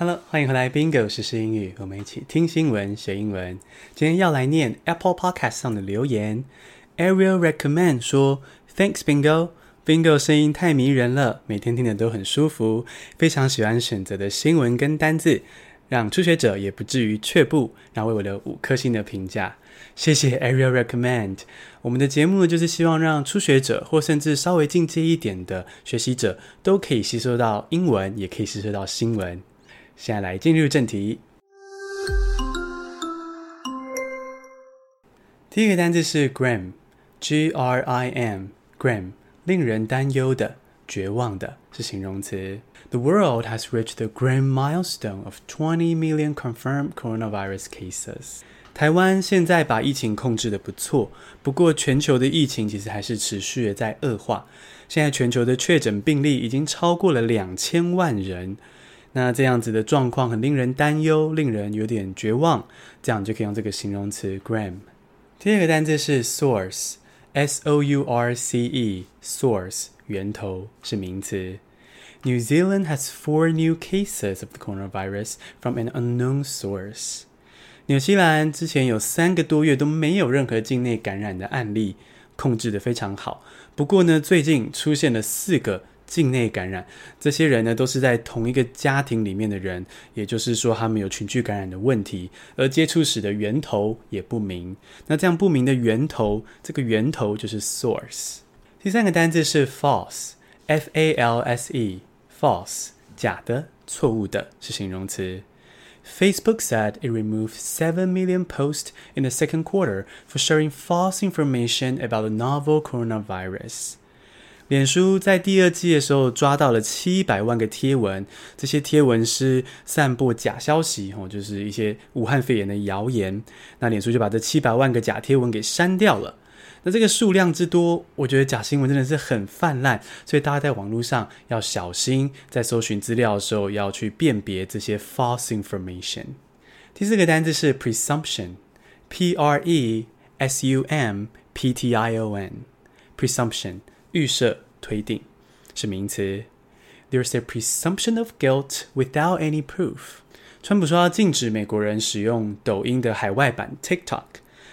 Hello，欢迎回来，Bingo 时事英语，我们一起听新闻学英文。今天要来念 Apple Podcast 上的留言。Ariel recommend 说，Thanks Bingo，Bingo 声音太迷人了，每天听的都很舒服，非常喜欢选择的新闻跟单字，让初学者也不至于却步，然后为我的五颗星的评价。谢谢 Ariel recommend。我们的节目呢，就是希望让初学者或甚至稍微进阶一点的学习者，都可以吸收到英文，也可以吸收到新闻。现在来进入正题。第一个单字是 grim，G-R-I-M，grim，令人担忧的、绝望的，是形容词。The world has reached the grim milestone of 20 million confirmed coronavirus cases。台湾现在把疫情控制得不错，不过全球的疫情其实还是持续的在恶化。现在全球的确诊病例已经超过了两千万人。那这样子的状况很令人担忧，令人有点绝望，这样就可以用这个形容词 grim。第二个单字是 source，S-O-U-R-C-E，source 源头是名词。New Zealand has four new cases of the coronavirus from an unknown source。纽西兰之前有三个多月都没有任何境内感染的案例，控制得非常好。不过呢，最近出现了四个。境内感染，这些人呢都是在同一个家庭里面的人，也就是说他们有群聚感染的问题，而接触史的源头也不明。那这样不明的源头，这个源头就是 source。第三个单字是 false，F-A-L-S-E，false，假的、错误的，是形容词。Facebook said it removed seven million posts in the second quarter for sharing false information about the novel coronavirus. 脸书在第二季的时候抓到了七百万个贴文，这些贴文是散播假消息，哦，就是一些武汉肺炎的谣言。那脸书就把这七百万个假贴文给删掉了。那这个数量之多，我觉得假新闻真的是很泛滥，所以大家在网络上要小心，在搜寻资料的时候要去辨别这些 false information。第四个单字是 presumption，P R E S U M P T I O N，presumption。预设推定是名词。There's a presumption of guilt without any proof。川普说要禁止美国人使用抖音的海外版 TikTok，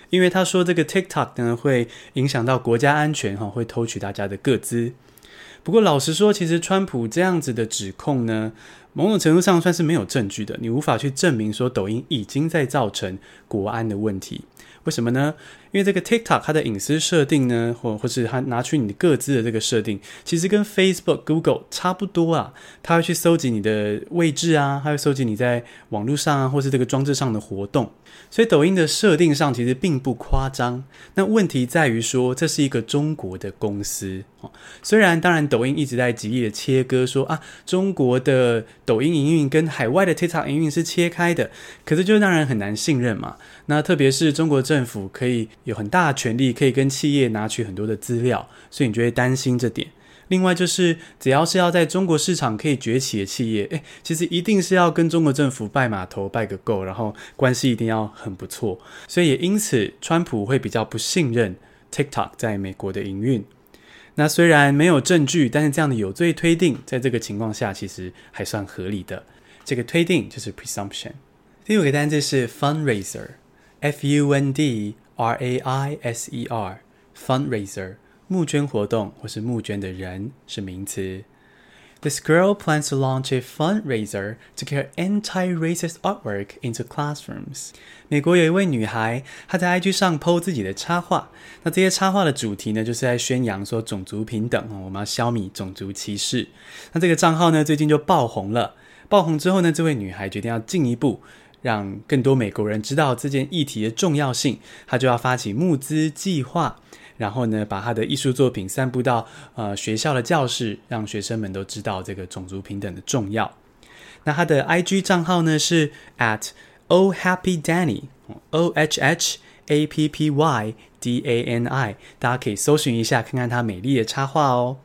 因为他说这个 TikTok 呢会影响到国家安全哈，会偷取大家的个资。不过老实说，其实川普这样子的指控呢，某种程度上算是没有证据的，你无法去证明说抖音已经在造成国安的问题。为什么呢？因为这个 TikTok 它的隐私设定呢，或或是它拿取你的个资的这个设定，其实跟 Facebook、Google 差不多啊。它会去搜集你的位置啊，它会搜集你在网络上啊，或是这个装置上的活动。所以抖音的设定上其实并不夸张。那问题在于说，这是一个中国的公司哦。虽然当然抖音一直在极力的切割说，啊，中国的抖音营运跟海外的 TikTok 营运是切开的，可是就让人很难信任嘛。那特别是中国政府可以有很大的权力，可以跟企业拿取很多的资料，所以你就会担心这点。另外就是，只要是要在中国市场可以崛起的企业，诶，其实一定是要跟中国政府拜码头拜个够，然后关系一定要很不错。所以也因此，川普会比较不信任 TikTok 在美国的营运。那虽然没有证据，但是这样的有罪推定，在这个情况下其实还算合理的。这个推定就是 presumption。第五个单字是 fundraiser，F U N D fundraiser，F-U-N-D-R-A-I-S-E-R，fundraiser。募捐活动或是募捐的人是名词。This girl plans to launch a fundraiser to carry anti-racist artwork into classrooms。美国有一位女孩，她在 IG 上 po 自己的插画。那这些插画的主题呢，就是在宣扬说种族平等，我们要消弭种族歧视。那这个账号呢，最近就爆红了。爆红之后呢，这位女孩决定要进一步让更多美国人知道这件议题的重要性，他就要发起募资计划。然后呢，把他的艺术作品散布到呃学校的教室，让学生们都知道这个种族平等的重要。那他的 IG 账号呢是 at oh happy Danny，O H H A P P Y D A N I，大家可以搜寻一下，看看他美丽的插画哦。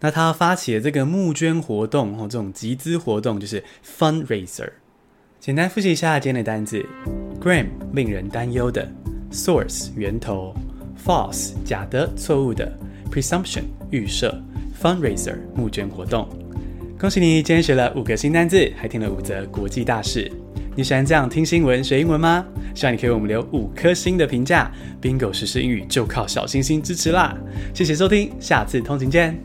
那他发起的这个募捐活动哦，这种集资活动就是 fundraiser。简单复习一下今天的单字：grim 令人担忧的，source 源头。False 假的、错误的，Presumption 预设，Fundraiser 募捐活动。恭喜你，今天学了五个新单字，还听了五则国际大事。你喜欢这样听新闻学英文吗？希望你可以为我们留五颗星的评价。Bingo 实时英语就靠小星星支持啦！谢谢收听，下次通勤见。